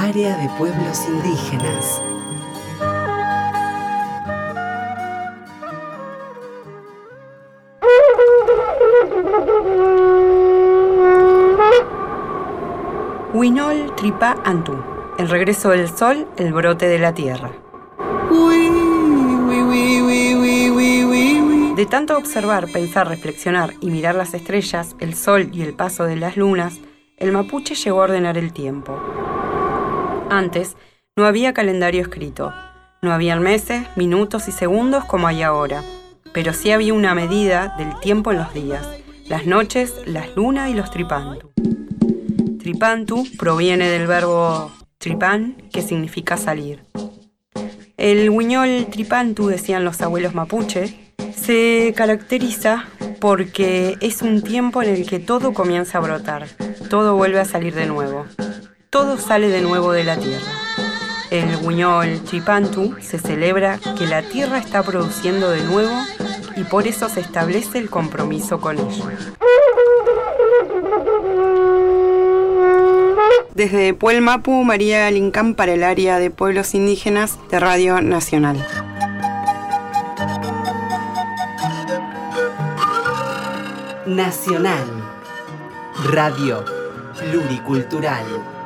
Área de Pueblos Indígenas. Winol Tripa Antú. El regreso del sol, el brote de la tierra. De tanto observar, pensar, reflexionar y mirar las estrellas, el sol y el paso de las lunas, el mapuche llegó a ordenar el tiempo. Antes, no había calendario escrito. No habían meses, minutos y segundos como hay ahora. Pero sí había una medida del tiempo en los días, las noches, las lunas y los tripantu. Tripantu proviene del verbo tripan, que significa salir. El huiñol tripantu, decían los abuelos mapuche, se caracteriza porque es un tiempo en el que todo comienza a brotar, todo vuelve a salir de nuevo, todo sale de nuevo de la tierra. El huiñol tripantu se celebra que la tierra está produciendo de nuevo y por eso se establece el compromiso con ello. Desde Puelmapu, María Lincán para el área de pueblos indígenas de Radio Nacional. Nacional. Radio Pluricultural.